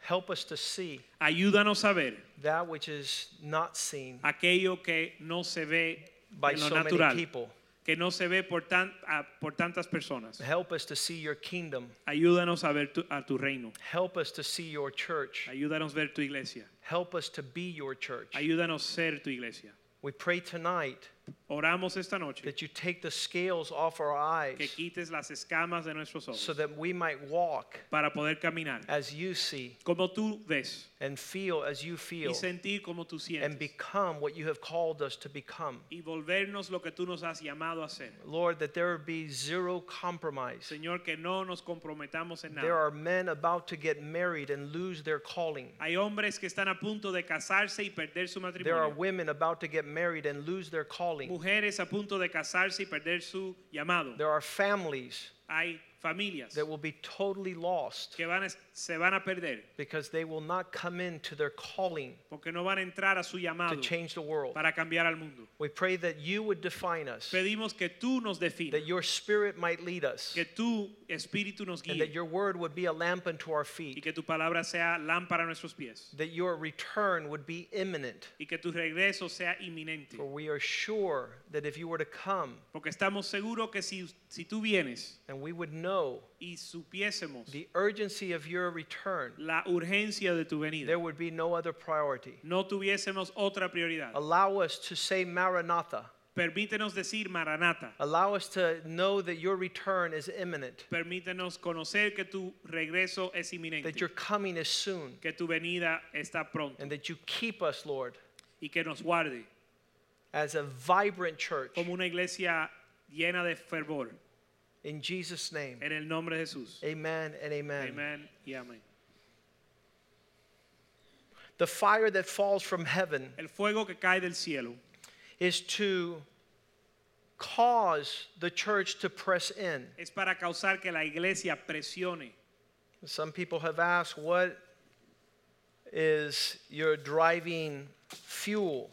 Help us to see Ayúdanos a ver that which is not seen aquello que no se ve by en lo so natural, many people. que no se ve por, tan- a- por tantas personas. Help us to see your kingdom. Ayúdanos a ver tu, a tu reino. Help us to see your church. Ayúdanos a ver tu iglesia. Help us to be your church. Ayúdanos a ser tu iglesia. We pray tonight Oramos esta noche that you take the scales off our eyes que quites las escamas de nuestros ojos so that we might walk para poder caminar as you see como tú ves and feel as you feel y sentir como tú sientes. and become what you have called us to become. y volvernos lo que tú nos has llamado a hacer. Lord, that there be zero compromise. Señor, que no nos comprometamos en nada. There are men about to get married and lose their calling. Hay hombres que están a punto de casarse y perder su matrimonio. There are women about to get married and lose their calling. Mujeres a punto de casarse y perder su llamado. There are families Hay familias that will be totally lost que van a- se van a perder because they will not come into their calling porque no van a entrar a su to change the world. para cambiar al mundo. We pray that you would define us, Pedimos que tú nos that definas, your spirit might lead us, que tu espíritu nos and that your word would be a lamp unto our y feet, que tu palabra sea lámpara a nuestros pies that your return would be imminent. y que tu regreso sea inminente. For we are sure that if you were to come Porque estamos seguros que si, si tú vienes and we would know y supiésemos the urgency of your return, la urgencia de tu venida, there would be no other priority. no tuviésemos otra prioridad. Allow us to say Maranatha. Permítenos decir Maranatha. Allow us to know that your return is imminent, Permítenos conocer que tu regreso es inminente, that your coming is soon, que tu venida está pronto and that you keep us, Lord, y que nos guarde as a vibrant church. como una iglesia llena de fervor. In Jesus' name, En el nombre de Jesús. amen and amen. Amén y amén. The fire that falls from heaven El fuego que cae del cielo is to cause the church to press in. es para causar que la iglesia presione. Some people have asked, what is your driving fuel?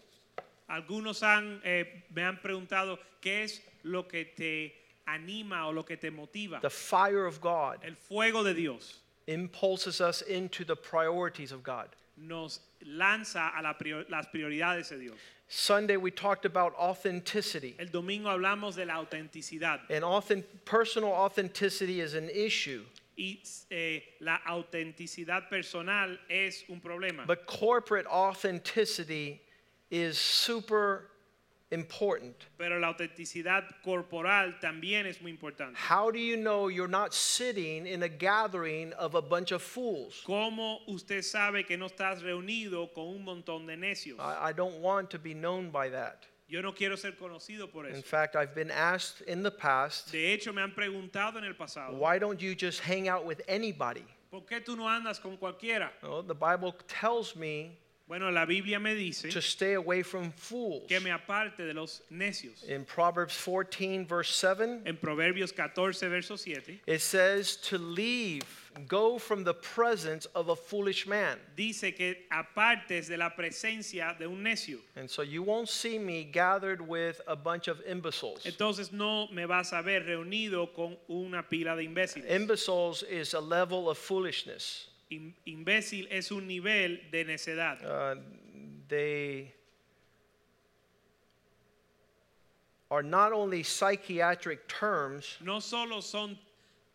Algunos han, eh, me han preguntado qué es lo que te anima o lo que te motiva. The fire of God El fuego de Dios impulses us into the priorities of God. nos lanza a la prior- las prioridades de Dios. Sunday we talked about authenticity. El domingo hablamos de la autenticidad And authen- personal authenticity is an issue, y eh, la autenticidad personal es un problema. but corporate authenticity is super important. Pero la autenticidad corporal también es muy importante. How do you know you're not sitting in a gathering of a bunch of fools? ¿Cómo usted sabe que no estás reunido con un montón de necios? I, I don't want to be known by that. Yo no quiero ser conocido por In fact, I've been asked in the past, De hecho, me han preguntado en el pasado, why don't you just hang out with anybody? ¿por qué tú no andas con cualquiera? Well, the Bible tells me Bueno, la Biblia me dice to stay away from fools. que me aparte de los necios. In Proverbs 14, verse 7, En Proverbios 14, verso 7, it says to leave, go from the presence of a foolish man. dice que apartes de la presencia de un necio. And so you won't see me gathered with a bunch of imbeciles. Entonces no me vas a ver reunido con una pila de imbéciles. Imbeciles is a level of foolishness. Im- Imbécil es un nivel de necedad. Uh, they are not only psychiatric terms, No solo son,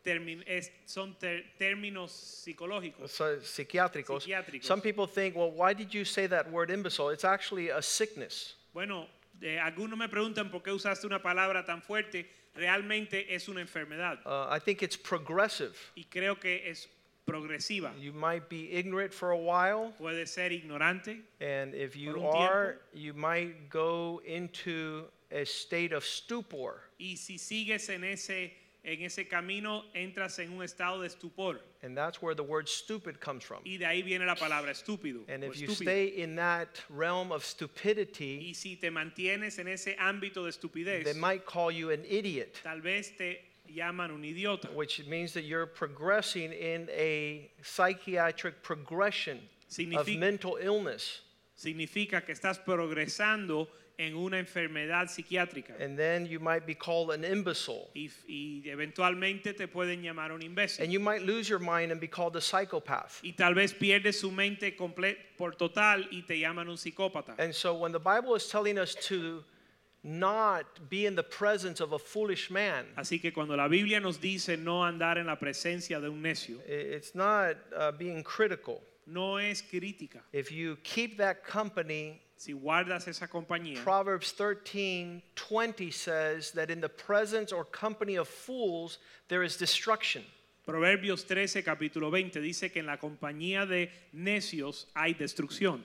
es- son ter- términos psicológicos. so psiquiátricos. Psiquiátricos. Some people think, well, why did you say that word imbecile? It's actually a sickness. Bueno, eh, algunos me preguntan por qué usaste una palabra tan fuerte. Realmente es una enfermedad Uh, I think it's progressive. y creo que es progresiva. You might be ignorant for a while, Puede ser ignorante and if you are, you might go into a state of stupor. y si sigues en ese en ese camino entras en un estado de estupor. And that's where the word stupid comes from. Y de ahí viene la palabra estúpido. And if you estúpido. stay in that realm of stupidity, y si te mantienes en ese ámbito de estupidez, they might call you an idiot, tal vez te llaman un idiota. which means that you're progressing in a psychiatric progression of mental illness. Significa que estás progresando en una enfermedad psiquiátrica. And then you might be called an imbecile. y, y eventualmente te pueden llamar un imbécil. And you might lose your mind and be called a psychopath. y tal vez pierdes su mente por total y te llaman un psicópata. And so when the Bible is telling us to not be in the presence of a foolish man, Así que cuando la Biblia nos dice no andar en la presencia de un necio, it's not uh, being critical. no es crítica. If you keep that company, Si guardas esa compañía, Proverbs 13 20 says that in the presence or company of fools there is destruction. Proverbios 13, capítulo 20, dice que en la compañía de necios hay destrucción.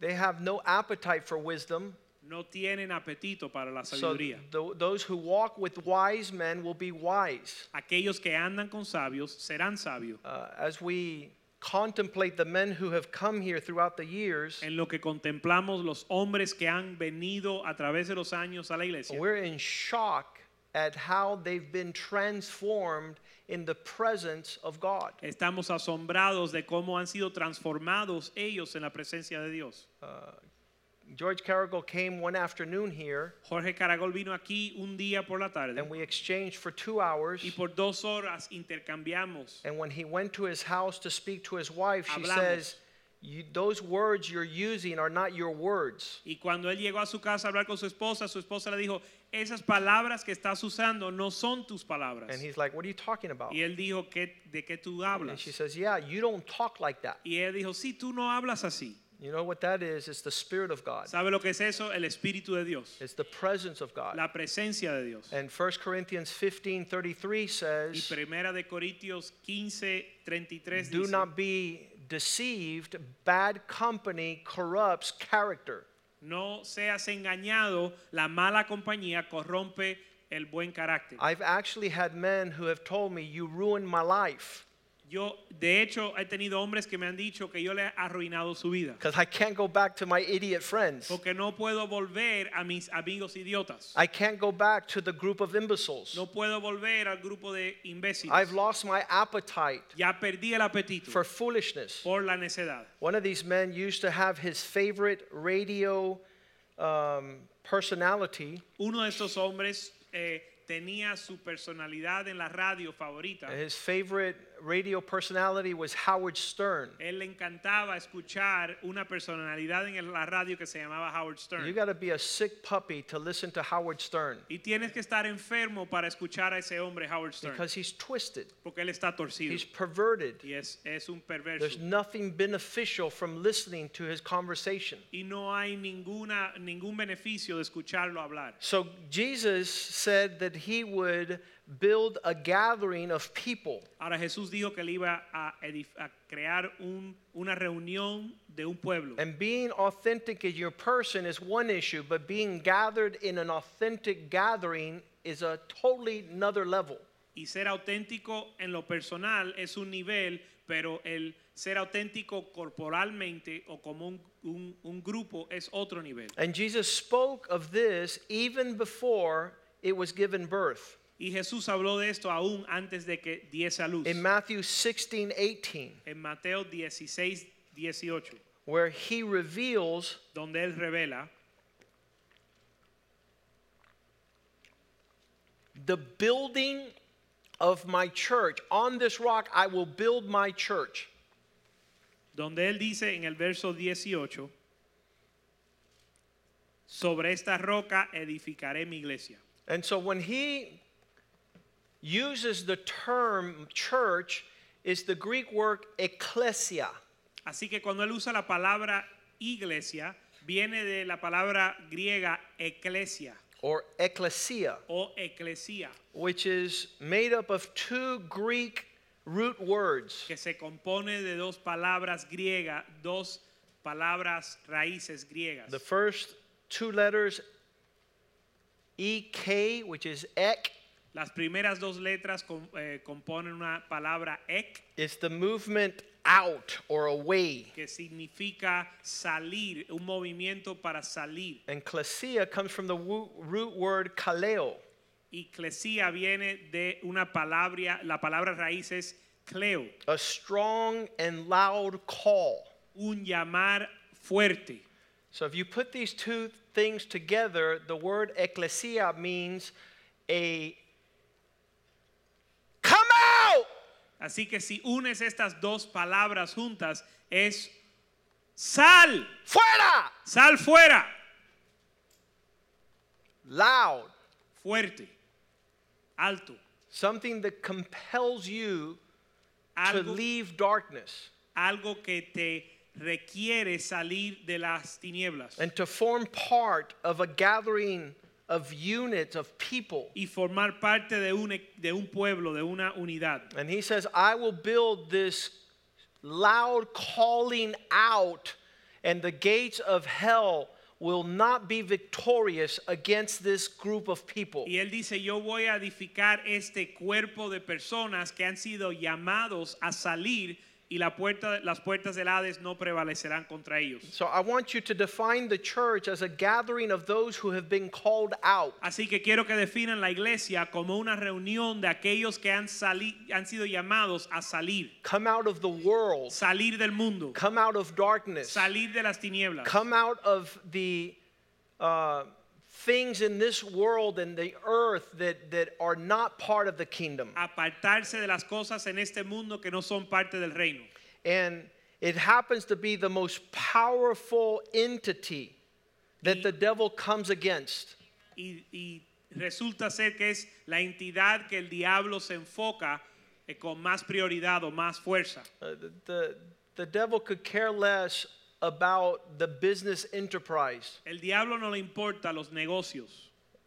They have no appetite for wisdom. No tienen apetito para la So sabiduría. th- those who walk with wise men will be wise. Aquellos que andan con sabios serán sabios. Uh, as we contemplate the men who have come here throughout the years, En lo que contemplamos los hombres que han venido a través de los años a la iglesia, we're in shock at how they've been transformed in the presence of God. estamos asombrados de cómo han sido transformados ellos en la presencia de Dios. George Caragol came one afternoon here Jorge Caragol vino aquí un día por la tarde and we exchanged for two hours. y por dos horas intercambiamos. And when he went to his house to speak to his wife, she Hablamos. says, you, Those words you're using are not your words. Y cuando él llegó a su casa a hablar con su esposa, su esposa le dijo, esas palabras que estás usando no son tus palabras. And he's like, What are you talking about? Y él dijo, ¿Qué, ¿de qué tú hablas? And she says, Yeah, you don't talk like that. Y él dijo, sí, tú no hablas así. You know what that is? It's the Spirit of God, ¿Sabe lo que es eso? El Espíritu de Dios. it's the presence of God. La presencia de Dios. And 1 Corinthians 15 33 Y says, Primera de Corintios 15, 33 Do dice, not be deceived, bad company corrupts character. no seas engañado, la mala compañía corrompe el buen carácter. I've actually had men who have told me, You ruined my life Yo, de hecho, he tenido hombres que me han dicho que yo le he arruinado su vida. because I can't go back to my idiot friends. Porque no puedo volver a mis amigos idiotas. I can't go back to the group of imbeciles. No puedo volver al grupo de imbéciles. I've lost my appetite Ya perdí el apetito for foolishness. por la necedad. One of these men used to have his favorite radio um, personality. Uno de estos hombres eh, tenía su personalidad en la radio favorita. His favorite radio personality was Howard Stern. Él le encantaba escuchar una personalidad en la radio que se llamaba Howard You Stern. got to be a sick puppy to listen to Howard Stern Y tienes que estar enfermo para escuchar a ese hombre Howard Stern. because he's twisted, Porque él está torcido. he's perverted. Y es, es un perverso. There's nothing beneficial from listening to his conversation. Y no hay ninguna, ningún beneficio de escucharlo hablar. So Jesus said that he would build a gathering of people. Ahora Jesús dijo que él iba a, a crear un- una reunión de un pueblo. And being authentic in your person is one issue, but being gathered in an authentic gathering is a totally another level. Y ser auténtico en lo personal es un nivel, pero el ser auténtico corporalmente o como un, un- un grupo es otro nivel. And Jesus spoke of this even before it was given birth. Y Jesús habló de esto aún antes de que diese a luz. In Matthew 16, 18, En Mateo 16, 18, where he reveals donde él revela the building of my church. On this rock I will build my church. donde él dice en el verso 18, sobre esta roca edificaré mi iglesia. And so when he uses the term church, is the Greek word ecclesia. Así que cuando él usa la palabra iglesia, viene de la palabra griega eclesia or ecclesia, o eclesía, which is made up of two Greek root words. que se compone de dos palabras griegas, dos palabras raíces griegas. The first two letters, EK, which is ek, Las primeras dos letras eh, componen una palabra ek, It's the movement out or away. que significa salir, un movimiento para salir. And klesia comes from the root word kaleo. Y clesía viene de una palabra, la palabra raíz es cleo, a strong and loud call. un llamar fuerte. So if you put these two things together, the word ecclesia means a Así que si unes estas dos palabras juntas, es sal, Fuera! sal fuera, Loud. fuerte, alto. Something that compels you to leave darkness algo que te requiere salir de las tinieblas and to form part of a gathering of units of people. y formar parte de un, de un pueblo, de una unidad. And he says, I will build this loud calling out, and the gates of hell will not be victorious against this group of people. Y él dice, yo voy a edificar este cuerpo de personas que han sido llamados a salir y la puerta, las puertas del Hades no prevalecerán contra ellos. So I want you to define the church as a gathering of those who have been called out. Así que quiero que definan la iglesia como una reunión de aquellos que han, sali- han sido llamados a salir, Come out of the world, salir del mundo, come out of darkness, salir de las tinieblas, come out of the uh, things in this world and the earth that, that are not part of the kingdom. apartarse de las cosas en este mundo que no son parte del reino. And it happens to be the most powerful entity that the devil comes against. Y, y resulta ser que es la entidad que el diablo se enfoca eh, con más prioridad o más fuerza. Uh, the, the, the devil could care less about the business enterprise. El diablo no le importa los negocios,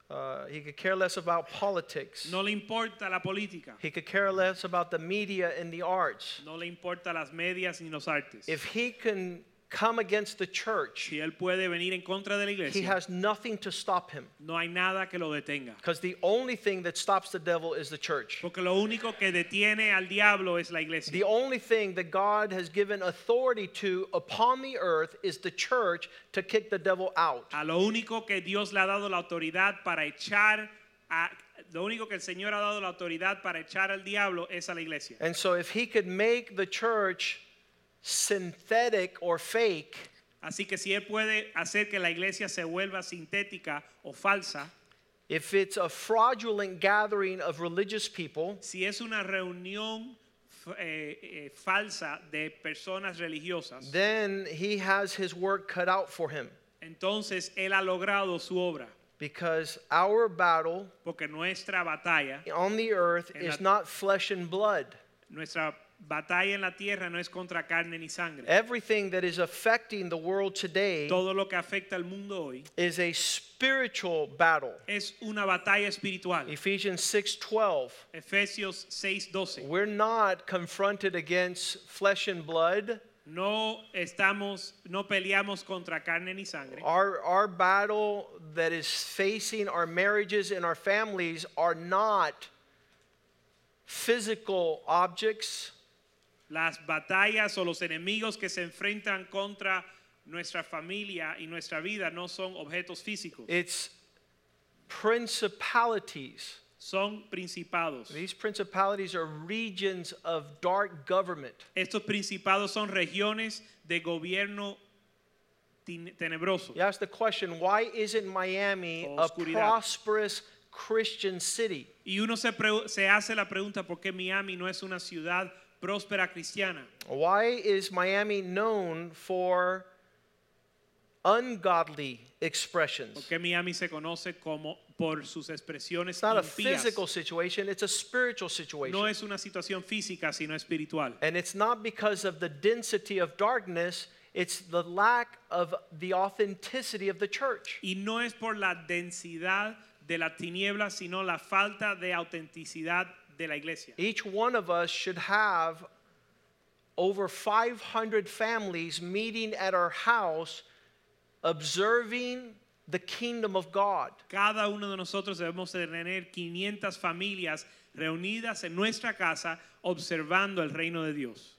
Uh, he could care less about politics. no le importa la política, He could care less about the media and the arts. no le importa las medias ni los artes. If he can come against the church, Si él puede venir en contra de la he has nothing to stop him. no hay nada que lo detenga. Because the only thing that stops the devil is the church. Porque lo único que detiene al diablo es la iglesia. The only thing that God has given authority to upon the earth is the church to kick the devil out. A lo único que Dios le ha dado la autoridad para echar a, lo único que el Señor ha dado la autoridad para echar al diablo es a la iglesia. And so, if he could make the church synthetic or fake, Así que si él puede hacer que la iglesia se vuelva sintética o falsa, if it's a fraudulent gathering of religious people, si es una reunión eh, eh, falsa de personas religiosas, then he has his work cut out for him. entonces él ha logrado su obra. Because our battle Porque nuestra batalla, on the earth En is not flesh and blood. nuestra batalla en la tierra no es contra carne ni sangre. Everything that is affecting the world today Todo lo que afecta al mundo hoy is a spiritual battle. es una batalla espiritual. Ephesians 6:12. Efesios 6:12. We're not confronted against flesh and blood. No estamos, no peleamos contra carne ni sangre. Our, our battle that is facing our marriages and our families are not physical objects, Las batallas o los enemigos que se enfrentan contra nuestra familia y nuestra vida no son objetos físicos, it's principalities. son principados. These principalities are regions of dark government. Estos principados son regiones de gobierno tenebroso. You ask the question why isn't Miami a prosperous Christian city? Y uno se, se hace la pregunta por qué Miami no es una ciudad próspera cristiana. Why is Miami known for ungodly expressions? ¿Por qué Miami se conoce como por sus expresiones It's not a impías? physical situation, it's a spiritual situation. No es una situación física, sino espiritual. And it's not because of the density of darkness, it's the lack of the authenticity of the church. Y no es por la densidad de la tiniebla, sino la falta de autenticidad de la iglesia. Each one of us should have over 500 families meeting at our house, observing the kingdom of God. Cada uno de nosotros debemos de tener 500 familias reunidas en nuestra casa observando el reino de Dios.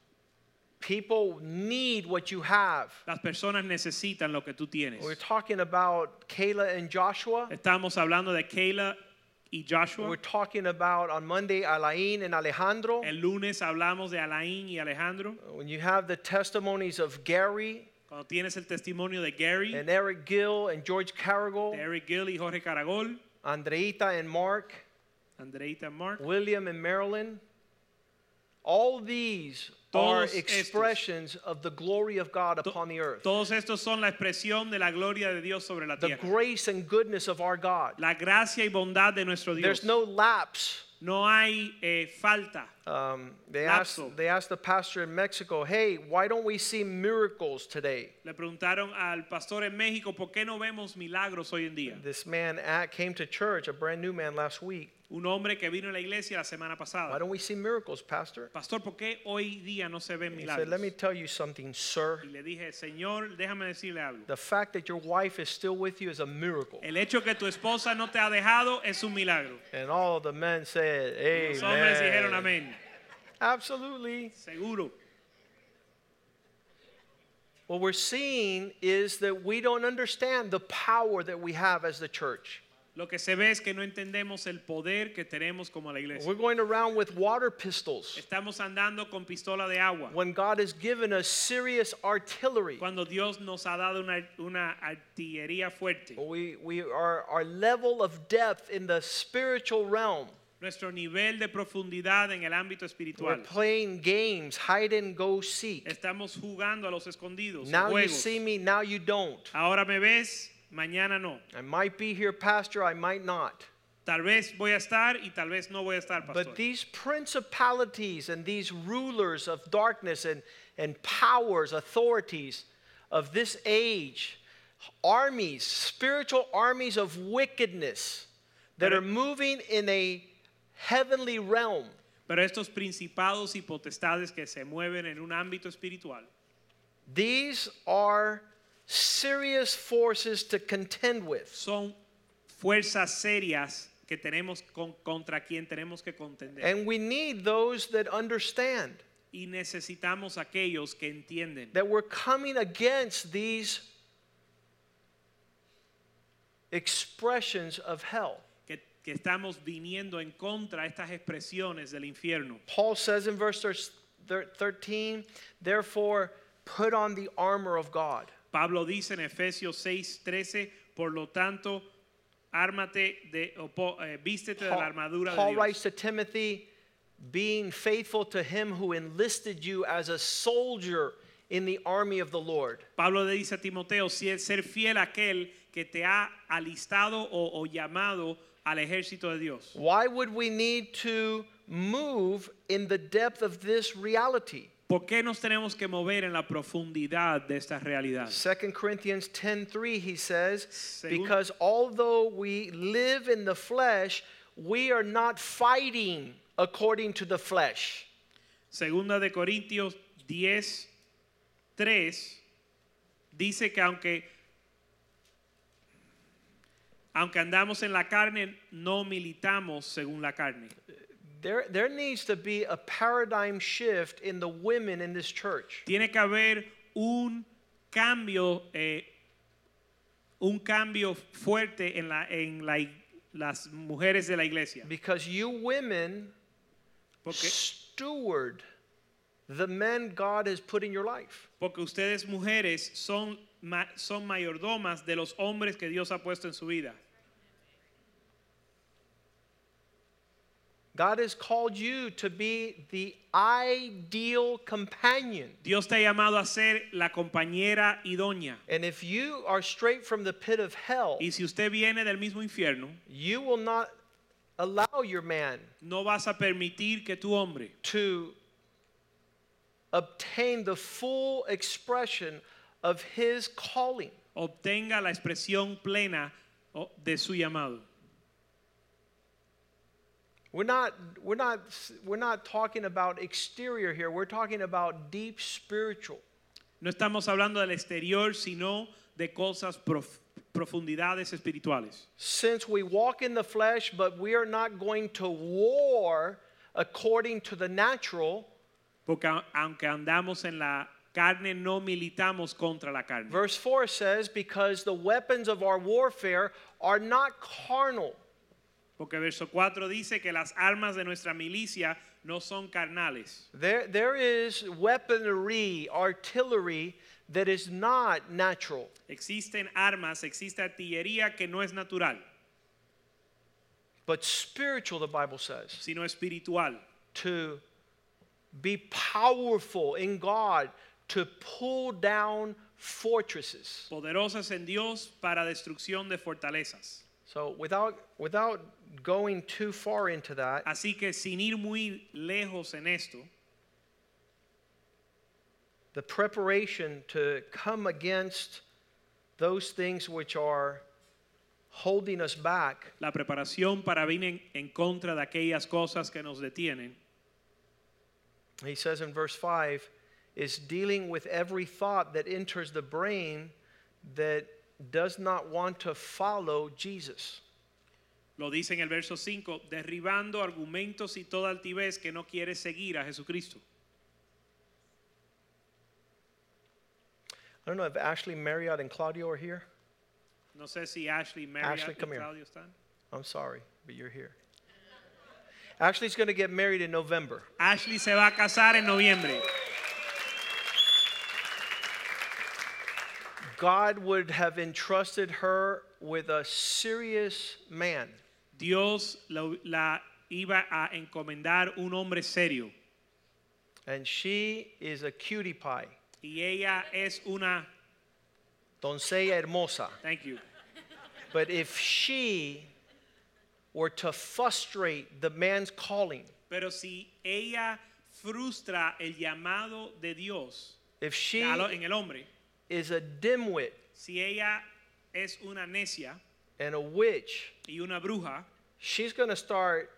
People need what you have. Las personas necesitan lo que tú tienes. We're talking about Kayla and Joshua. Estamos hablando de Kayla y Joshua. We're talking about on Monday Alain and Alejandro. El lunes hablamos de Alain y Alejandro. When you have the testimonies of Gary Cuando tienes el testimonio de Gary, and Eric Gill and George Caragol, Eric Gill y Jorge Caragol, Andreita and Mark, Andreita and Mark, William and Marilyn, all these are expressions of the glory of God upon the earth. todos estos son la expresión de la gloria de Dios sobre la tierra. The grace and goodness of our God. La gracia y bondad de nuestro Dios. There's no lapse. No hay eh, falta. Um, they, asked, they asked the pastor in Mexico, hey, why don't we see miracles today? Le preguntaron al pastor en México, ¿por qué no vemos milagros hoy en día? This man at, came to church, a brand new man last week. Un hombre que vino a la iglesia la semana pasada. Why don't we see miracles, pastor? Pastor, ¿por qué hoy día no se ven He said, let me milagros? tell you something, sir. Y le dije, Señor, déjame decirle algo. The fact that your wife is still with you is a miracle. El hecho que tu esposa no te ha dejado es un milagro. And all the men said, Los hombres dijeron Amen. amén. Absolutely. Seguro. What we're seeing is that we don't understand the power that we have as the church. Lo que se ve es que no entendemos el poder que tenemos como la iglesia. We're going around with water pistols Estamos andando con pistola de agua. when God has given us serious artillery. Cuando Dios nos ha dado una, una artillería fuerte. We, we are, our level of depth in the spiritual realm. Nuestro nivel de profundidad en el ámbito espiritual. We're playing games, hide and go seek. Estamos jugando a los escondidos. Now you see me, now you don't. Ahora me ves, mañana no. I might be here, Pastor, I might not. Tal vez voy a estar y tal vez no voy a estar, pastor. But these principalities and these rulers of darkness and, and powers, authorities of this age, armies, spiritual armies of wickedness that are moving in a heavenly realm, Pero estos principados y potestades que se mueven en un ámbito espiritual these are serious forces to contend with. son fuerzas serias que tenemos con- contra quien tenemos que contender. And we need those that understand y necesitamos aquellos que entienden that we're coming against these expressions of hell. que, que estamos viniendo en contra estas expresiones del infierno. Paul says in verse 13, therefore put on the armor of God. Pablo dice en Efesios 6:13, por lo tanto, ármate de o po- eh, vístete de la armadura Paul de writes Dios. to Timothy, being faithful to him who enlisted you as a soldier in the army of the Lord. Pablo le dice a Timoteo, ser fiel a aquel que te ha alistado o, o llamado al ejército de Dios. Why would we need to move in the depth of this reality? ¿Por qué nos tenemos que mover en la profundidad de esta realidad? 2 Corinthians 10:3 he says, Según- because although we live in the flesh, we are not fighting according to the flesh. Segunda de Corintios 10, 3 dice que aunque aunque andamos en la carne, no militamos según la carne. There, there needs to be a paradigm shift in the women in this church. Tiene que haber un cambio, eh, un cambio fuerte en, la, en la, las mujeres de la iglesia. Because you women Porque, steward the men God has put in your life. porque ustedes mujeres son, son mayordomas de los hombres que Dios ha puesto en su vida. God has called you to be the ideal companion. Dios te ha llamado a ser la compañera idónea. And if you are straight from the pit of hell, Y si usted viene del mismo infierno, you will not allow your man no vas a permitir que tu hombre to obtain the full expression of his calling. obtenga la expresión plena oh, de su llamado. We're not, we're not, we're not talking about exterior here. We're talking about deep spiritual. No estamos hablando del exterior, sino de cosas prof- profundidades espirituales. Since we walk in the flesh, but we are not going to war according to the natural. Porque aunque andamos en la carne, no militamos contra la carne. Verse 4 says, Because the weapons of our warfare are not carnal. Porque verso 4 dice que las armas de nuestra milicia no son carnales. There, there is weaponry, artillery that is not natural. Existen armas, existe artillería que no es natural, but spiritual, the Bible says, sino espiritual. to be powerful in God, to pull down fortresses. Poderosas en Dios para destrucción de fortalezas. So, without, without going too far into that, Así que sin ir muy lejos en esto, the preparation to come against those things which are holding us back la preparación para venir en, contra de aquellas cosas que nos detienen, he says in verse 5 is dealing with every thought that enters the brain that does not want to follow Jesus. lo dice en el verso 5, derribando argumentos y toda altivez que no quiere seguir a Jesucristo. I don't know if Ashley, Marriott, and Claudio are here. No sé si Ashley, Marriott Ashley, y come here. Claudio están. I'm sorry, but you're here. Ashley's going to get married in November. Ashley se va a casar en noviembre. God would have entrusted her with a serious man. Dios lo- la iba a encomendar un hombre serio And she is a cutie pie, y ella es una doncella hermosa. thank you But if she were to frustrate the man's calling, pero si ella frustra el llamado de Dios if she en el hombre is a dimwit si ella es una necia and a witch, y una bruja she's going to start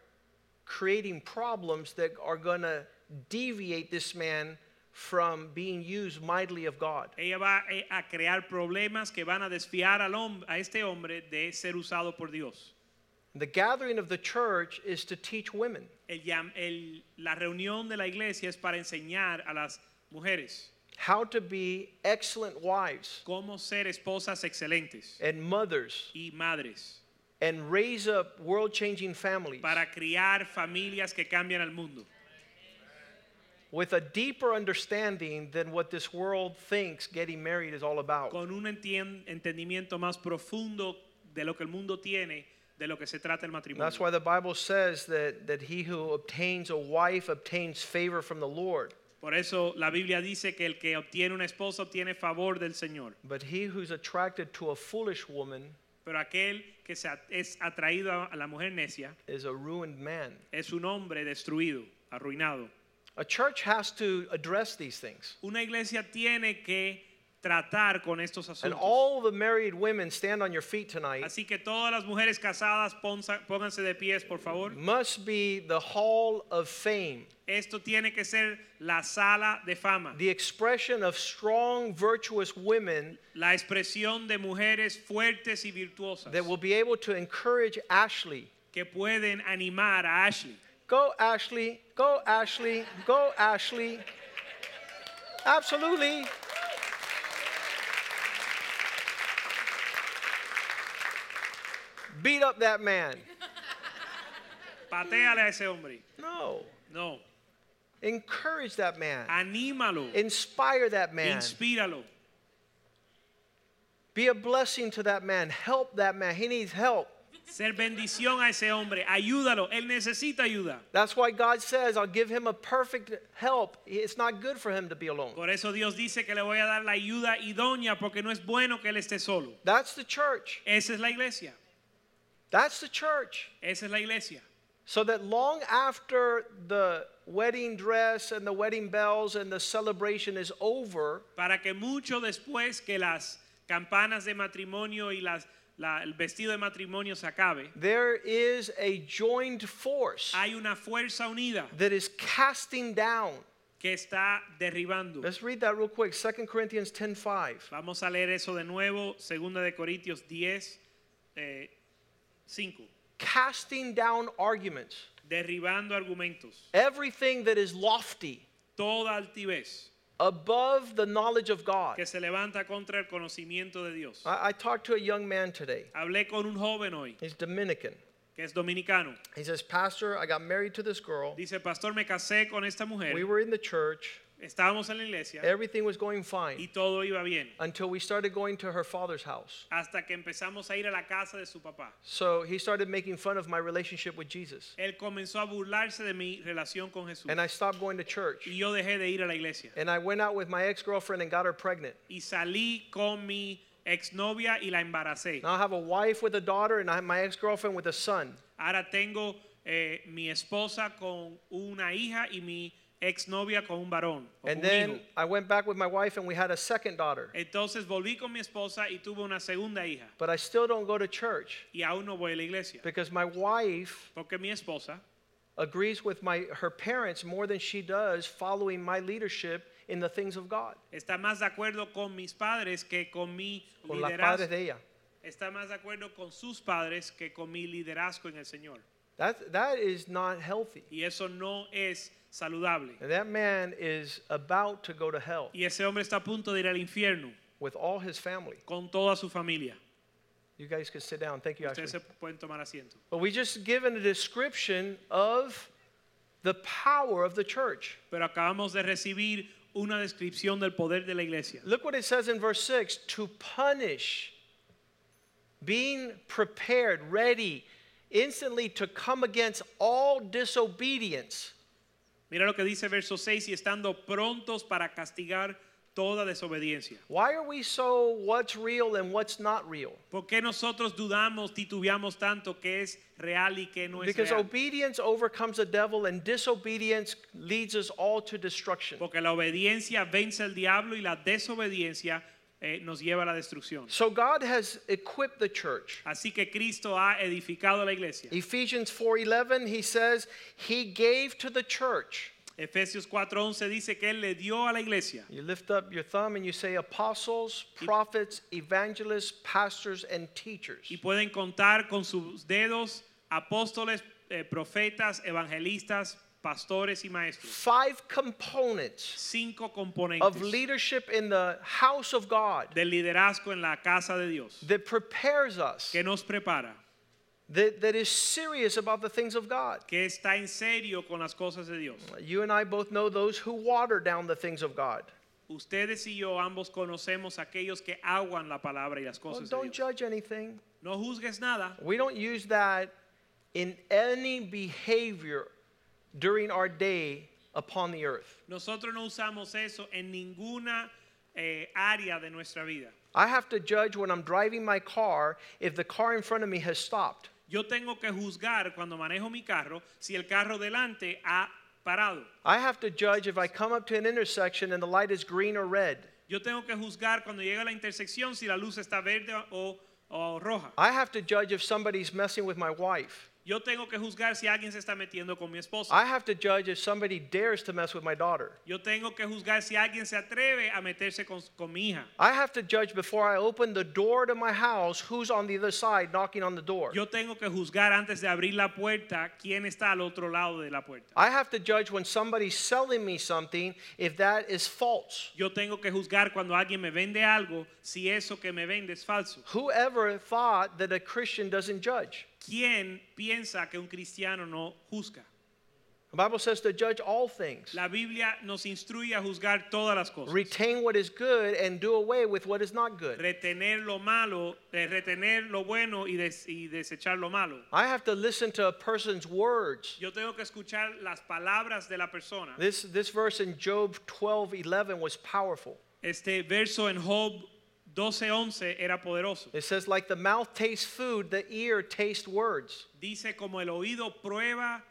creating problems that are going to deviate this man from being used mightily of God. ella va a a crear problemas que van a desfiar al hom- a este hombre de ser usado por Dios The gathering of the church is to teach women. El el- la reunión de la iglesia es para enseñar a las mujeres how to be excellent wives cómo ser esposas excelentes and mothers y madres and raise up world changing families para criar familias que cambian al mundo with a deeper understanding than what this world thinks getting married is all about. con un entendimiento más profundo de lo que el mundo tiene de lo que se trata el matrimonio. That's why the Bible says that, that he who obtains a wife obtains favor from the Lord, Por eso la Biblia dice que el que obtiene una esposa obtiene favor del Señor, but he who's attracted to a foolish woman pero aquel que se es atraído a- a la mujer necia is a ruined man. es un hombre destruido, arruinado. A church has to address these things. Una iglesia tiene que tratar con estos And asuntos. all the married women stand on your feet tonight Así que todas las mujeres casadas pónganse de pies, por favor. must be the hall of fame. Esto tiene que ser la sala de fama, the expression of strong, virtuous women la expresión de mujeres fuertes y virtuosas that will be able to encourage Ashley. que pueden animar a Ashley. Go, Ashley. Go, Ashley. Go, Ashley. Absolutely. Beat up that man. Patéale a ese hombre. No. No, Encourage that man. anímalo, Inspire that man. inspíralo. Be a blessing to that man. Help that man. He needs help. Ser bendición a ese hombre, ayúdalo, él necesita ayuda. That's why God says, I'll give him a perfect help. It's not good for him to be alone. Por eso Dios dice que le voy a dar la ayuda idónea porque no es bueno que él esté solo. That's the church. Esa es la iglesia, That's the church. esa es la iglesia. So that long after the wedding dress and the wedding bells and the celebration is over, Para que mucho después que las campanas de matrimonio y las, la- el vestido de matrimonio se acabe, there is a joined force hay una fuerza unida that is casting down que está derribando. Let's read that real quick. 2 Corinthians 10:5. Vamos a leer eso de nuevo, segunda de Corintios 10, eh, 5. Casting down arguments, Derribando argumentos, everything that is lofty toda altivez above the knowledge of God. que se levanta contra el conocimiento de Dios. I, I talked to a young man today. Hablé con un joven hoy He's Dominican. que es dominicano. He says, Pastor, I got married to this girl. Dice, pastor, me casé con esta mujer. We were in the church. Estábamos en la iglesia Everything was going y fine todo iba bien. until we started going to her father's house. Hasta que empezamos a ir a la casa de su papá. So he started making fun of my relationship with Jesus. Él comenzó a burlarse de mi relación con Jesús. And I stopped going to church. Y yo dejé de ir a la iglesia. And I went out with my ex girlfriend and got her pregnant. Y salí con mi exnovia y la embaracé. Now I have a wife with a daughter and I have my ex girlfriend with a son. Ahora tengo eh, mi esposa con una hija y mi exnovia con un varón. o And con un then hijo. I went back with my wife and we had a second daughter. Entonces volví con mi esposa y tuve una segunda hija. But I still don't go to church Y aún no voy a la iglesia. because my wife Porque mi esposa agrees with my her parents more than she does following my leadership in the things of God. está más de acuerdo con mis padres que con mi Con los padres liderazgo. de ella. Está más de acuerdo con sus padres que con mi liderazgo en el Señor. That that is not healthy. Y eso no es saludable. And that man is about to go to hell Y ese hombre está a punto de ir al infierno with all his family. con toda su familia. You guys can sit down. Thank you, Ustedes Ashley. se pueden tomar asiento. But we just given a description of the power of the church. Pero acabamos de recibir una descripción del poder de la iglesia. Look what it says in verse 6 to punish, being prepared, ready, instantly to come against all disobedience. Mira lo que dice verso 6 y estando prontos para castigar toda desobediencia. Why are we so what's real and what's not real? ¿Por qué nosotros dudamos, titubeamos tanto que es real y que no es Because real? obedience overcomes the devil and disobedience leads us all to destruction. Porque la obediencia vence al diablo y la desobediencia eh, nos lleva a la destrucción. So God has equipped the church. Así que Cristo ha edificado la iglesia. Ephesians 4:11 he says he gave to the church. Efesios 4:11 dice que él le dio a la iglesia. You lift up your thumb and you say apostles, prophets, evangelists, pastors and teachers. Y pueden contar con sus dedos apóstoles, eh, profetas, evangelistas, pastores y maestros. Five components Cinco componentes of leadership in the house of God del liderazgo en la casa de Dios that prepares us que nos prepara, that, that is serious about the things of God. que está en serio con las cosas de Dios. You and I both know those who water down the things of God. Ustedes y yo ambos conocemos aquellos que aguan la palabra y las Well, cosas de don't Dios. judge anything. No juzgues nada. We don't use that in any behavior during our day upon the earth. Nosotros no usamos eso en ninguna eh, área de nuestra vida. I have to judge when I'm driving my car if the car in front of me has stopped. Yo tengo que juzgar cuando manejo mi carro si el carro delante ha parado. I have to judge if I come up to an intersection and the light is green or red. Yo tengo que juzgar cuando llega a la intersección si la luz está verde o, o roja. I have to judge if somebody's messing with my wife. Yo tengo que juzgar si alguien se está metiendo con mi esposa. I have to judge if somebody dares to mess with my daughter. Yo tengo que juzgar si alguien se atreve a meterse con, con mi hija. I have to judge before I open the door to my house who's on the other side knocking on the door. Yo tengo que juzgar antes de abrir la puerta quién está al otro lado de la puerta. I have to judge when somebody's selling me something if that is false. Yo tengo que juzgar cuando alguien me vende algo si eso que me vende es falso. Whoever thought that a Christian doesn't judge? ¿Quién piensa que un cristiano no juzga? The Bible says to judge all things. La Biblia nos instruye a juzgar todas las cosas. Retain what is good and do away with what is not good. Retener lo malo, eh, retener lo bueno y, des- y desechar lo malo. I have to listen to a person's words. Yo tengo que escuchar las palabras de la persona. This, this verse in Job 12:11 was powerful. Este verso en Job 12:11 era poderoso. It says, like the mouth tastes food, the ear tastes words. Dice como el oído prueba,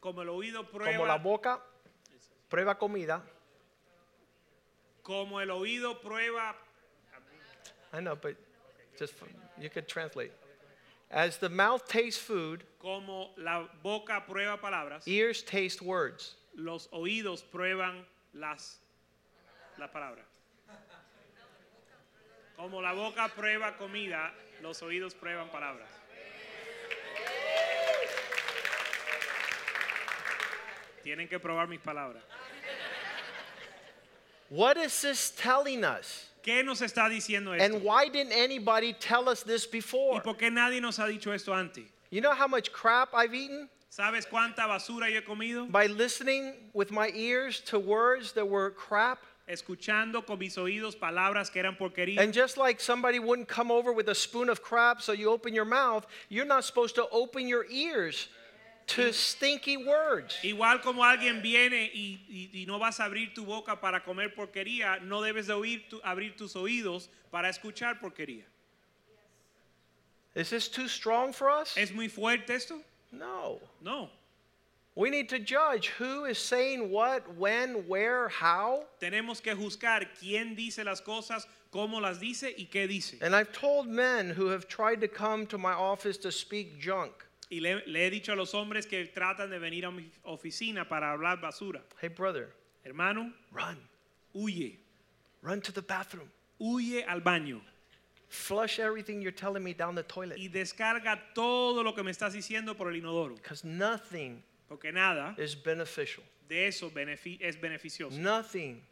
como el oído prueba Como la boca prueba comida. como el oído prueba, I know, but just you could translate. As the mouth tastes food, como la boca prueba palabras, ears taste words. los oídos prueban las la palabra. Como la boca prueba comida, los oídos prueban palabras. Tienen que probar mis palabras. What is this telling us? ¿Qué nos está diciendo esto? And why didn't anybody tell us this ¿Y before? por qué nadie nos ha dicho esto antes? You know how much crap I've eaten? ¿Sabes cuánta basura yo he comido? By listening with my ears to words that were crap. Escuchando con mis oídos palabras que eran porquería. And just like somebody wouldn't come over with a spoon of crap so you open your mouth, you're not supposed to open your ears to stinky words. Igual como alguien viene y, y- y no vas a abrir tu boca para comer porquería, no debes de oír tu- abrir tus oídos para escuchar porquería. Is this too strong for us? ¿Es muy fuerte esto? No. No. We need to judge who is saying what, when, where, how. Tenemos que juzgar quién dice las cosas, cómo las dice y qué dice. And I've told men who have tried to come to my office to speak junk Y le, le he dicho a los hombres que tratan de venir a mi oficina para hablar basura. hey, brother, Hermano, run. huye. Run to the bathroom. Huye al baño Flush everything you're telling me down the toilet. y descarga todo lo que me estás diciendo por el inodoro. Because nothing Porque nada is beneficial. de eso benefi- es beneficioso. Nothing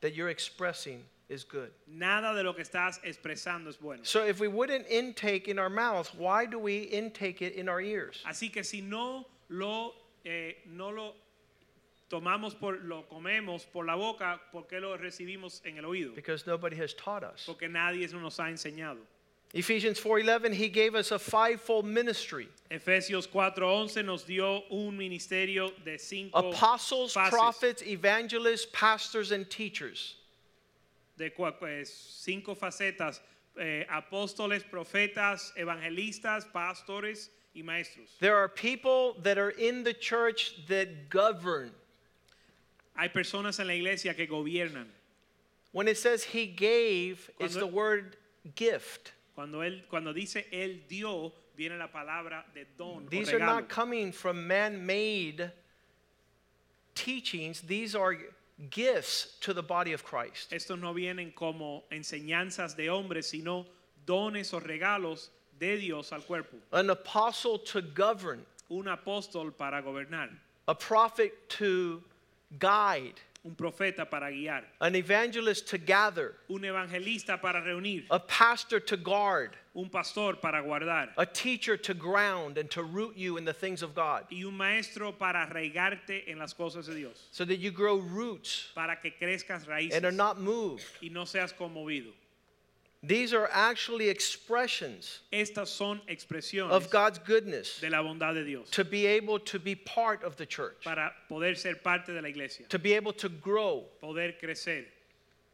that you're expressing is good. Nada de lo que estás expresando es bueno. So if we wouldn't intake in our mouth, why do we intake it in our ears? Así que si no lo, eh, no lo tomamos por, lo comemos por la boca, ¿por qué lo recibimos en el oído? Because nobody has taught us. Porque nadie nos ha enseñado. Ephesians 4:11 he gave us a fivefold ministry. Efesios 4:11 nos dio un ministerio de cinco Apostles, fases, prophets, evangelists, pastors and teachers. de cinco facetas, eh, apóstoles, profetas, evangelistas, pastores y maestros. There are people that are in the church that govern. Hay personas en la iglesia que gobiernan. When it says he gave, it's Cuando- the word gift. Cuando él cuando dice él dio, viene la palabra de don. o These are not coming from man-made teachings. These are gifts to the body of Christ. Estos no vienen como enseñanzas de hombres, sino dones o regalos de Dios al cuerpo. An apostle to govern, Un apóstol para gobernar, a prophet to guide, un profeta para guiar, an evangelist to gather, un evangelista para reunir, a pastor to guard, un pastor para guardar a teacher to ground and to root you in the things of God y un maestro para arraigarte en las cosas de Dios, so that you grow roots para que crezcas raíces and are not moved. y no seas conmovido. These are actually expressions Estas son expresiones of God's goodness de la bondad de Dios to be able to be part of the church, para poder ser parte de la iglesia, to be able to grow poder crecer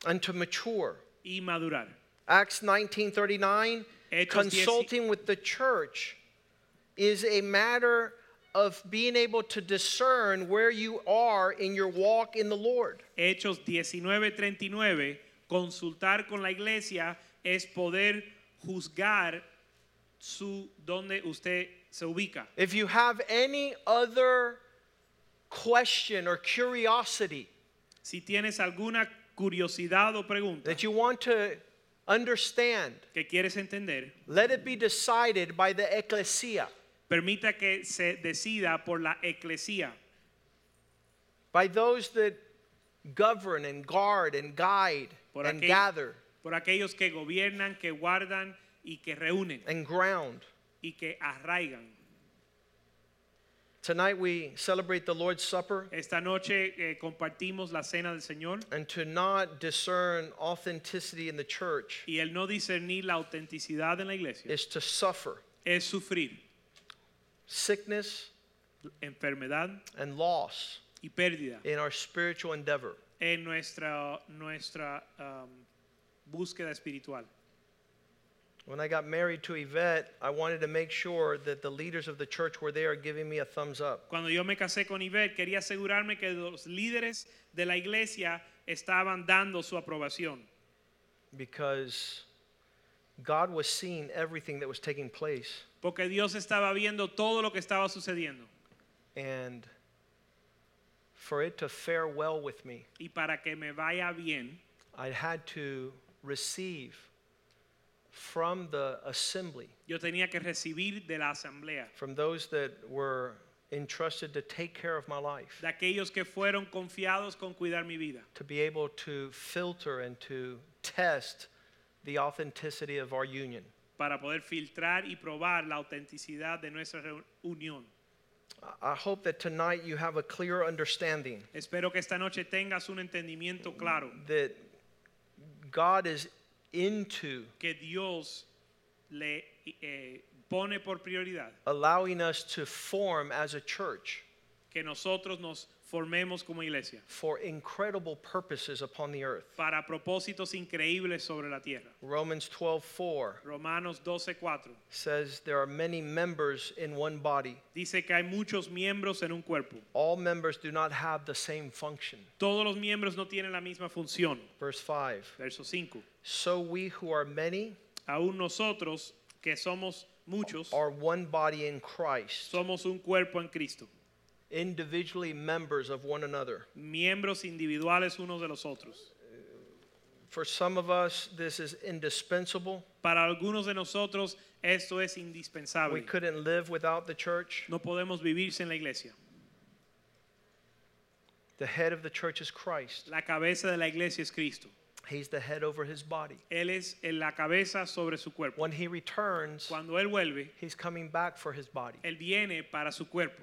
and to mature. y madurar. Acts 19:39 consulting with the church is a matter of being able to discern where you are in your walk in the Lord. Hechos 19:39, consultar con la iglesia es poder juzgar su donde usted se ubica. If you have any other question or curiosity Si tienes alguna curiosidad o pregunta that you want to understand, que quieres entender, let it be decided by the ecclesia, permita que se decida por la eclesía, by those that govern and guard and guide Por and aquel- gather por aquellos que gobiernan, que guardan y que reúnen and ground. y que arraigan. Tonight we celebrate the Lord's Supper, Esta noche eh, compartimos la cena del Señor and to not discern authenticity in the church y el no discernir la autenticidad en la iglesia is to suffer es sufrir sickness enfermedad and loss y pérdida in our spiritual endeavor. en nuestra, nuestra um, búsqueda espiritual. When I got married to Yvette, I wanted to make sure that the leaders of the church were there giving me a thumbs up. Cuando yo me casé con Ivette, quería asegurarme que los líderes de la iglesia estaban dando su aprobación, because God was seeing everything that was taking place. porque Dios estaba viendo todo lo que estaba sucediendo. And for it to fare well with me, y para que me vaya bien, I had to receive from the assembly, yo tenía que recibir de la asamblea, from those that were entrusted to take care of my life, de aquellos que fueron confiados con cuidar mi vida, to be able to filter and to test the authenticity of our union. para poder filtrar y probar la autenticidad de nuestra unión. I- hope that tonight you have a clear understanding Espero que esta noche tengas un entendimiento claro. that God is into que Dios le eh, pone por prioridad allowing us to form as a church. que nosotros nos formemos como iglesia for incredible purposes upon the earth. para propósitos increíbles sobre la tierra. Romans 12:4 Romanos 12:4 says there are many members in one body. dice que hay muchos miembros en un cuerpo. All members do not have the same function. Todos los miembros no tienen la misma función. Verse 5. Verso 5. So we who are many Aún nosotros que somos muchos are one body in Christ, somos un cuerpo en Cristo, individually members of one another. miembros individuales unos de los otros. For some of us this is indispensable. Para algunos de nosotros esto es indispensable. We couldn't live without the church. No podemos vivir sin la iglesia. The head of the church is Christ. La cabeza de la iglesia es Cristo. He's the head over his body. Él es la cabeza sobre su cuerpo. When he returns, Cuando Él vuelve, he's coming back for his body. Él viene para su cuerpo.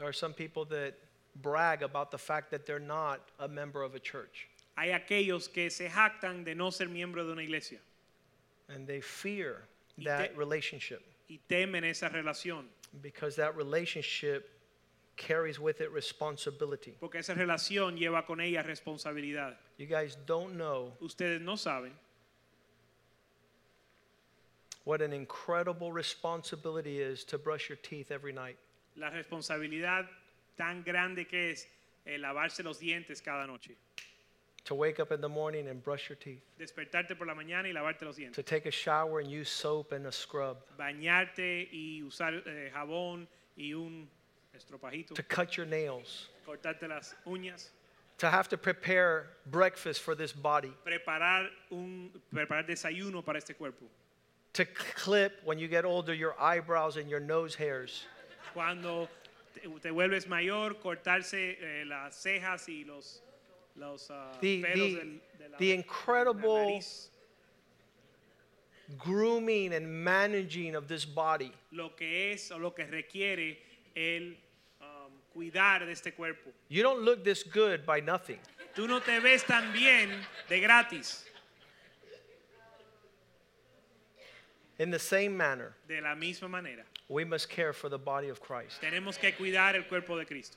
There are some people that brag about the fact that they're not a member of a church Hay aquellos que se jactan de no ser miembro de una iglesia and they fear that relationship y temen esa relación, because that relationship carries with it responsibility. porque esa relación lleva con ella responsabilidad. You guys don't know Ustedes no saben what an incredible responsibility is to brush your teeth every night. La responsabilidad tan grande que es eh, lavarse los dientes cada noche. To wake up in the morning and brush your teeth. Despertarte por la mañana y lavarte los To dientes. take a shower and use soap and a scrub. Bañarte y usar eh, jabón y un estropajito. To cut your nails. Cortarte las uñas. To have to prepare breakfast for this body. Preparar un preparar desayuno para este cuerpo. To clip when you get older your eyebrows and your nose hairs. Cuando te, te vuelves mayor, cortarse eh, las cejas y los, los ah, The- pelos the- del- de la, the la incredible- nariz. Grooming and managing of this body. Lo que es o lo que requiere el um, cuidar de este cuerpo. You don't look this good by nothing. Tú no te ves tan bien de gratis. In the same manner, De la misma manera, we must care for the body of Christ. tenemos que cuidar el cuerpo de Cristo.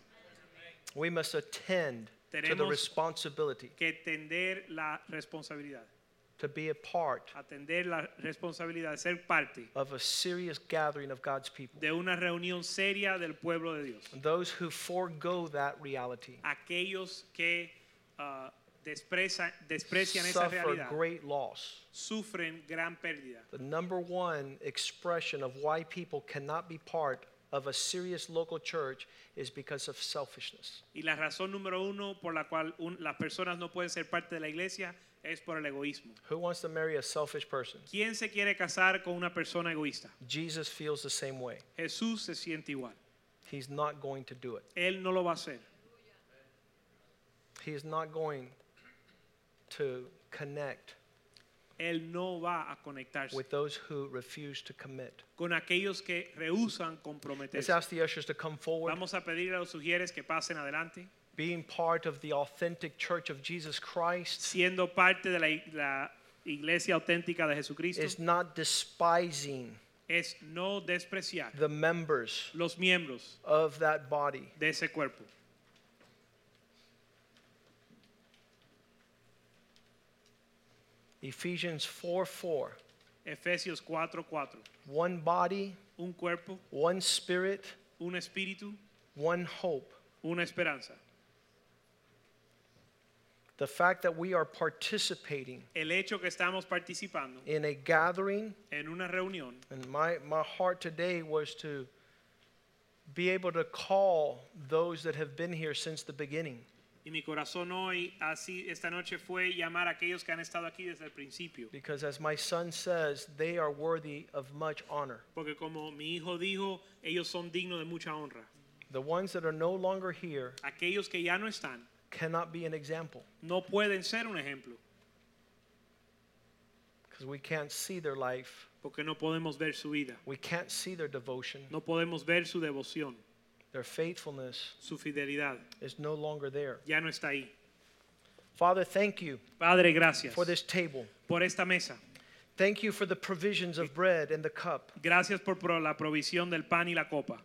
We must attend to the responsibility Que atender la responsabilidad. to be a part Atender la responsabilidad de ser parte of a serious gathering of God's people. de una reunión seria del pueblo de Dios. Those who forego that reality Aquellos que ah, despreza- desprecian esa realidad great loss. sufren gran pérdida. The number one expression of why people cannot be part of a serious local church is because of selfishness. Y la razón número uno por la cual un- las personas no pueden ser parte de la iglesia es por el egoísmo. Who wants to marry a selfish person? ¿Quién se quiere casar con una persona egoísta? Jesus feels the same way. Jesús se siente igual. He's not going to do it. Él no lo va a hacer. He is not going to connect Él no va a conectarse with those who refuse to commit. con aquellos que rehusan Let's comprometerse. ask the ushers to come forward. Vamos a pedir a los sugieres que pasen adelante. Being part of the authentic church of Jesus Christ Siendo parte de la, la iglesia auténtica de Jesucristo is not despising es no despreciar the members los miembros of that body. de ese cuerpo. Ephesians 4 4. Efesios 4:4. One body, Un cuerpo, one spirit, un espíritu, one hope. una esperanza. The fact that we are participating El hecho que estamos participando in a gathering, en una reunión and my, my heart today was to be able to call those that have been here since the beginning. Y mi corazón hoy, así esta noche fue llamar a aquellos que han estado aquí desde el principio. Because as my son says, they are worthy of much honor. Porque como mi hijo dijo, ellos son dignos de mucha honra. The ones that are no longer here Aquellos que ya no están cannot be an example no pueden ser un ejemplo because we can't see their life. porque no podemos ver su vida. We can't see their devotion. No podemos ver su devoción, Their faithfulness su fidelidad. is no longer there. Ya no está ahí. Father, thank you Padre, gracias for this table. por esta mesa. Thank you for the provisions of bread and the cup. Gracias por pro- la provisión del pan y la copa.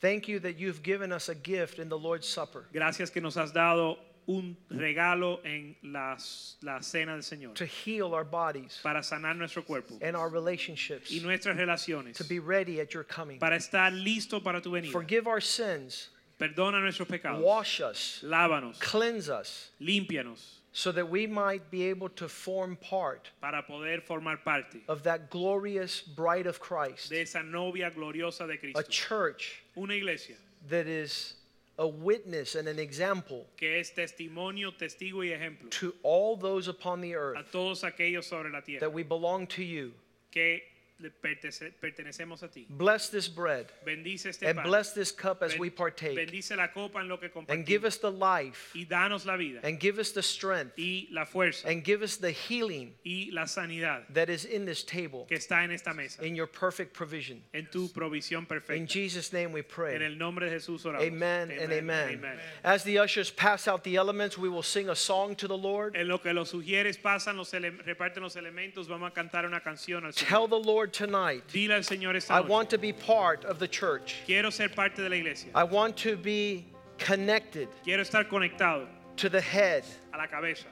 Thank you that you've given us a gift in the Lord's Supper Gracias que nos has dado un regalo en las- la cena del Señor to heal our bodies para sanar nuestro cuerpo and our relationships, y nuestras relaciones to be ready at your coming. para estar listo para tu venida. Forgive our sins, Perdona nuestros pecados. wash us, Lávanos, cleanse us, límpianos so that we might be able to form part para poder formar parte of that glorious bride of Christ, de esa novia gloriosa de a Cristo. church Una iglesia that is a witness and an example que es testimonio, testigo y ejemplo to all those upon the a earth todos aquellos sobre la tierra that we belong to you. que pertenecemos a ti. Bless this bread Bendice este and bless this cup as we partake, Bendice la copa en lo que and give us the life, y danos la vida and give us the strength, y la fuerza and give us the healing y la sanidad that is in this table que está en esta mesa, in your perfect provision. en tu provisión In. Jesus' name we En pray. el nombre de Jesús oramos. Amen and amen. As the ushers pass out the elements, we will sing a song to the Lord. En lo que los sugieres pasan, los reparten los elementos, vamos a cantar una canción al Tell the Lord tonight, Dile al Señor esta I noche, want to be part of the church. quiero ser parte de la iglesia. I want to be connected Quiero estar conectado to the head. a la cabeza.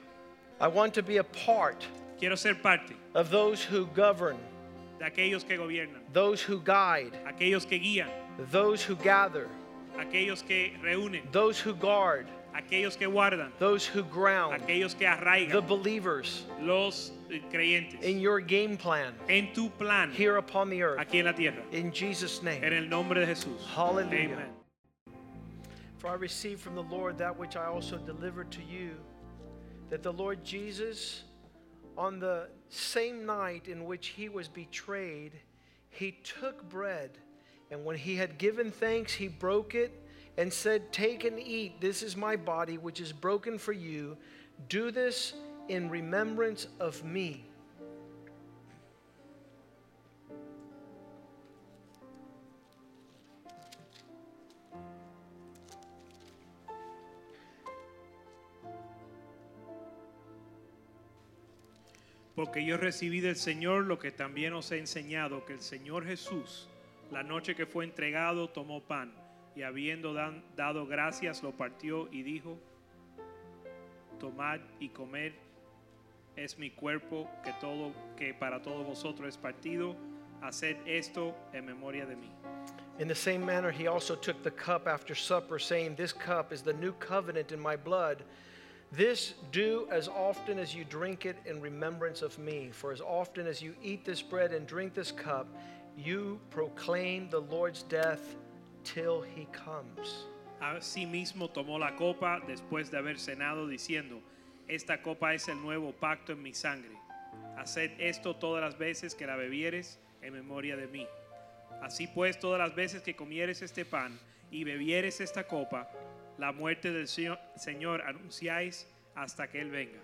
I want to be a part Quiero ser parte of those who govern, de aquellos que gobiernan, those who guide, aquellos que guían, those who gather, aquellos que reúnen, those who guard, aquellos que guardan, those who ground, aquellos que the believers los eh, creyentes. in your game plan En tu plan, here upon the earth. aquí en la tierra. In Jesus' name, En el nombre de Jesús. Hallelujah. Amen. For I received from the Lord that which I also delivered to you, that the Lord Jesus, on the same night in which he was betrayed, he took bread, and when he had given thanks, he broke it and said, Take and eat. This is my body, which is broken for you. Do this in remembrance of me. Porque yo recibí del Señor lo que también os he enseñado, que el Señor Jesús, la noche que fue entregado, tomó pan y habiendo dan- dado gracias, lo partió y dijo, tomad y comed, es mi cuerpo que, todo, que para todos vosotros es partido, haced esto en memoria de mí. In the same manner, he also took the cup after supper, saying, This cup is the new covenant in my blood. This do as often as you drink it in remembrance of me. For as often as you eat this bread and drink this cup, you proclaim the Lord's death till he comes. Asimismo tomó la copa después de haber cenado diciendo, esta copa es el nuevo pacto en mi sangre. Haced esto todas las veces que la bebieres en memoria de mí. Así pues, todas las veces que comieres este pan y bebieres esta copa, la muerte del Señor, Señor anunciáis hasta que Él venga.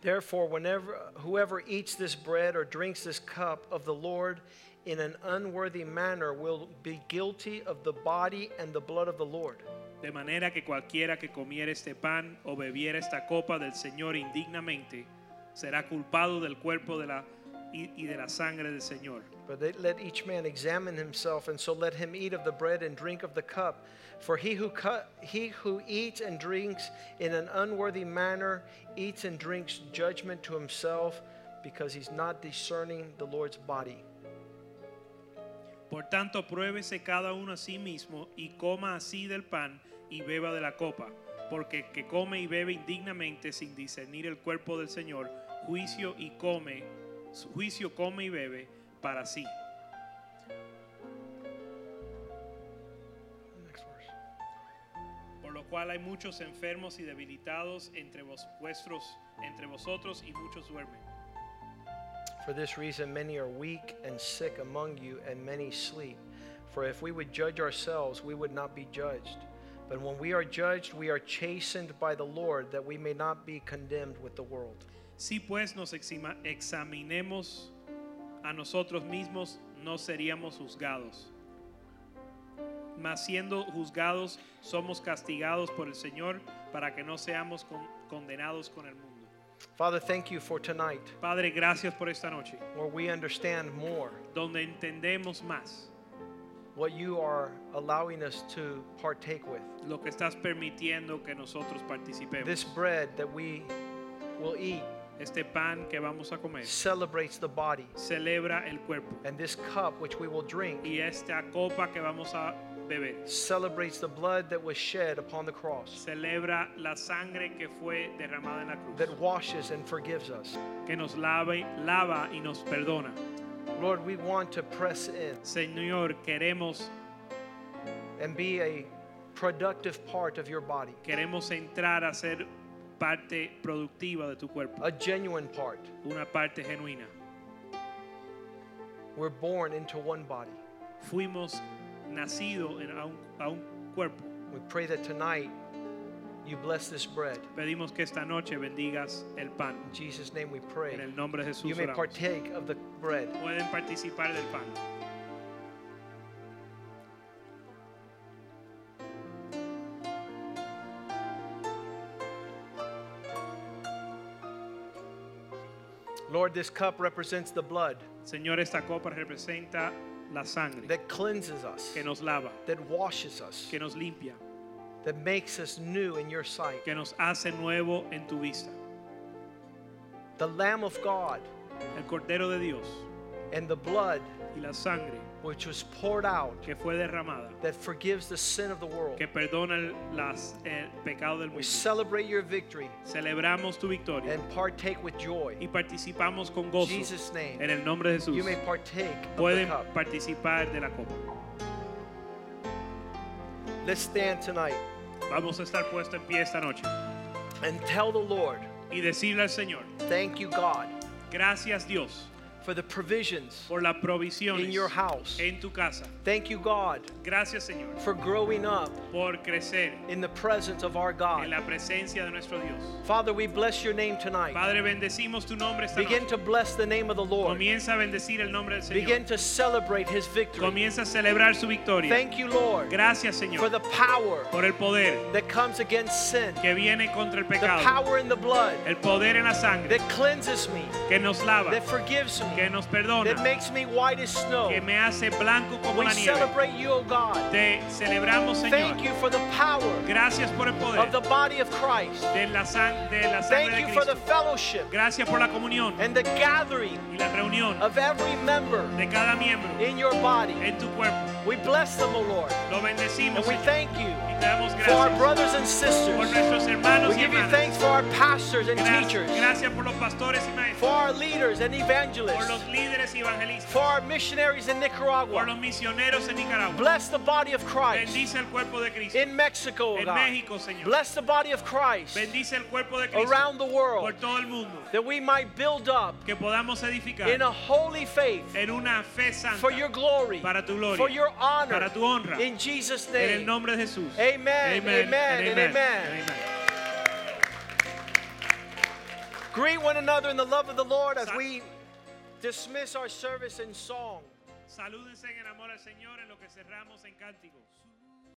Therefore, whenever whoever eats this bread or drinks this cup of the Lord in an unworthy manner will be guilty of the body and the blood of the Lord. De manera que cualquiera que comiera este pan o bebiera esta copa del Señor indignamente, será culpado del cuerpo de la, y, y de la sangre del Señor. But let each man examine himself, and so let him eat of the bread and drink of the cup. For he who, cut, he who eats and drinks in an unworthy manner eats and drinks judgment to himself, because he's not discerning the Lord's body. Por tanto, pruébese cada uno a sí mismo y coma así del pan y beba de la copa, porque el que come y bebe indignamente sin discernir el cuerpo del Señor, juicio y come, juicio come y bebe para sí. Next cual hay muchos enfermos y debilitados entre vos, vuestros, entre vosotros y muchos duermen. For this reason, many are weak and sick among you, and many sleep. For if we would judge ourselves, we would not be judged. But when we are judged, we are chastened by the Lord, that we may not be condemned with the world. Si pues nos examinemos a nosotros mismos, no seríamos juzgados. Mas siendo juzgados, somos castigados por el Señor para que no seamos con- condenados con el mundo. Father, thank you for tonight, Padre, gracias por esta noche, where we understand more donde entendemos más what you are allowing us to partake with. lo que estás permitiendo que nosotros participemos. This bread that we will eat Este pan que vamos a comer celebrates the body, celebra el cuerpo and this cup which we will drink y esta copa que vamos a beber celebrates the blood that was shed upon the cross, celebra la sangre que fue derramada en la cruz. that washes and forgives us. que nos lava, y- lava y nos perdona. Lord, we want to press in Señor, queremos, and be a productive part of your body, queremos entrar a ser parte productiva de tu cuerpo, a genuine part. una parte genuina. We're born into one body. Fuimos nacidos en- a, un, a un cuerpo. We pray that tonight you bless this bread. Pedimos que esta noche bendigas el pan. In Jesus' name we pray. En el nombre de Jesús You may oramos. partake of the bread. Pueden participar del pan. Lord, this cup represents the blood Señor, esta copa representa la sangre that cleanses us, que nos lava, that washes us, que nos limpia, that makes us new in your sight. que nos hace nuevo en tu vista. The Lamb of God El Cordero de Dios and the blood y la sangre which was poured out que fue derramada, that forgives the sin of the world. que perdona el, las- el pecado del We celebrate your victory Celebramos tu victoria and partake with joy. y participamos con In gozo Jesus' name, en el nombre de Jesús. you may partake of the cup. participar de la copa. Let's stand tonight Vamos a estar puestos en pie esta noche and tell the Lord, y decirle al Señor, thank you, God, gracias Dios for the provisions por la provisión in your house. en tu casa. Thank you, God, Gracias Señor for growing up por crecer in the presence of our en God. la presencia de nuestro Dios. Father, we bless your name tonight. Padre, bendecimos tu nombre esta Begin noche. to bless the name of the Lord. Comienza a bendecir el nombre del Señor. Begin to celebrate his victory. Comienza a celebrar su victoria. Thank you, Lord, Gracias Señor. for the power por el poder that comes against sin, que viene contra el the pecado. power in the blood El poder en la sangre that cleanses me, que nos lava, that forgives me, que nos perdona, that makes me white as snow. que me hace blanco como We la nieve. celebrate you, O God. Te celebramos, Señor. Thank you for the power Gracias por el poder of the body of Christ. de la, sang- de la sangre Thank de you for the fellowship Gracias por la comunión and the gathering y la reunión of every member de cada miembro in your body. en tu cuerpo. We bless them, O Lord, Lo bendecimos and we thank you y te damos for our brothers and por sisters. nuestros hermanos We give you thanks for our pastors and Gracias, teachers, gracias por los pastores y maestros, for our leaders and por evangelists, los líderes y evangelistas, for our missionaries in por Nicaragua. los misioneros en Nicaragua. Bless the body of Christ Bendice el cuerpo de Cristo. in Mexico, En God. México, Señor. Bless the body of Christ Bendice el cuerpo de Cristo around the por world todo el mundo. that we might build up Que podamos edificar in a holy faith en una fe santa for your glory, para tu gloria, for your honor. para tu honra. In Jesus' en el name. nombre de Jesús. Amen, amen, and and amen. and amen. Greet one another in the love of the Lord as we dismiss our service in song. Salúdense en amor al Señor en lo que cerramos en cántico.